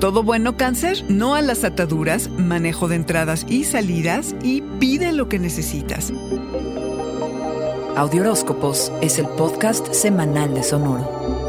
Todo bueno cáncer, no a las ataduras, manejo de entradas y salidas y pide lo que necesitas. Audioróscopos es el podcast semanal de Sonoro.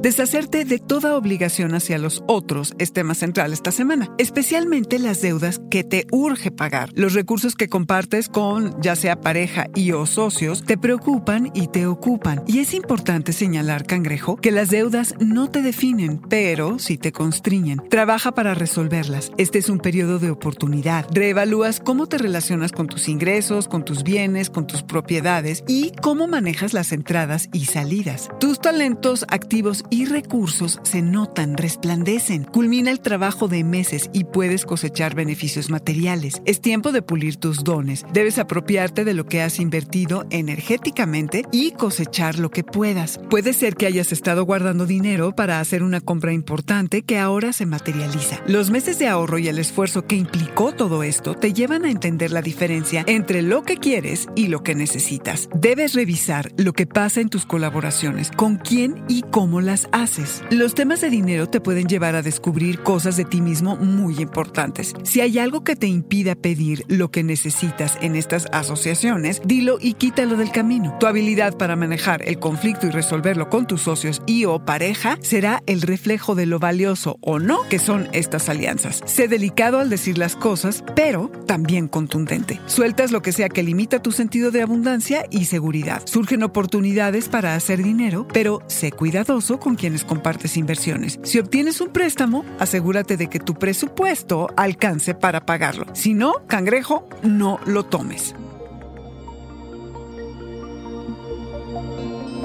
Deshacerte de toda obligación hacia los otros es tema central esta semana, especialmente las deudas que te urge pagar. Los recursos que compartes con ya sea pareja y o socios te preocupan y te ocupan. Y es importante señalar, cangrejo, que las deudas no te definen, pero sí te constriñen. Trabaja para resolverlas. Este es un periodo de oportunidad. Reevalúas cómo te relacionas con tus ingresos, con tus bienes, con tus propiedades y cómo manejas las entradas y salidas. Tus talentos activos y recursos se notan, resplandecen. Culmina el trabajo de meses y puedes cosechar beneficios materiales. Es tiempo de pulir tus dones. Debes apropiarte de lo que has invertido energéticamente y cosechar lo que puedas. Puede ser que hayas estado guardando dinero para hacer una compra importante que ahora se materializa. Los meses de ahorro y el esfuerzo que implicó todo esto te llevan a entender la diferencia entre lo que quieres y lo que necesitas. Debes revisar lo que pasa en tus colaboraciones, con quién y cómo las haces. Los temas de dinero te pueden llevar a descubrir cosas de ti mismo muy importantes. Si hay algo que te impida pedir lo que necesitas en estas asociaciones, dilo y quítalo del camino. Tu habilidad para manejar el conflicto y resolverlo con tus socios y o pareja será el reflejo de lo valioso o no que son estas alianzas. Sé delicado al decir las cosas, pero también contundente. Sueltas lo que sea que limita tu sentido de abundancia y seguridad. Surgen oportunidades para hacer dinero, pero sé cuidadoso con quienes compartes inversiones. Si obtienes un préstamo, asegúrate de que tu presupuesto alcance para pagarlo. Si no, cangrejo, no lo tomes.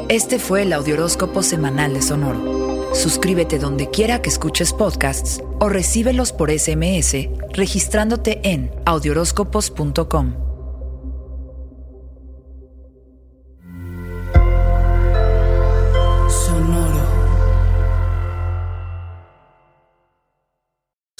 Este fue el Audioróscopo semanal de Sonoro. Suscríbete donde quiera que escuches podcasts o recíbelos por SMS registrándote en audioróscopos.com.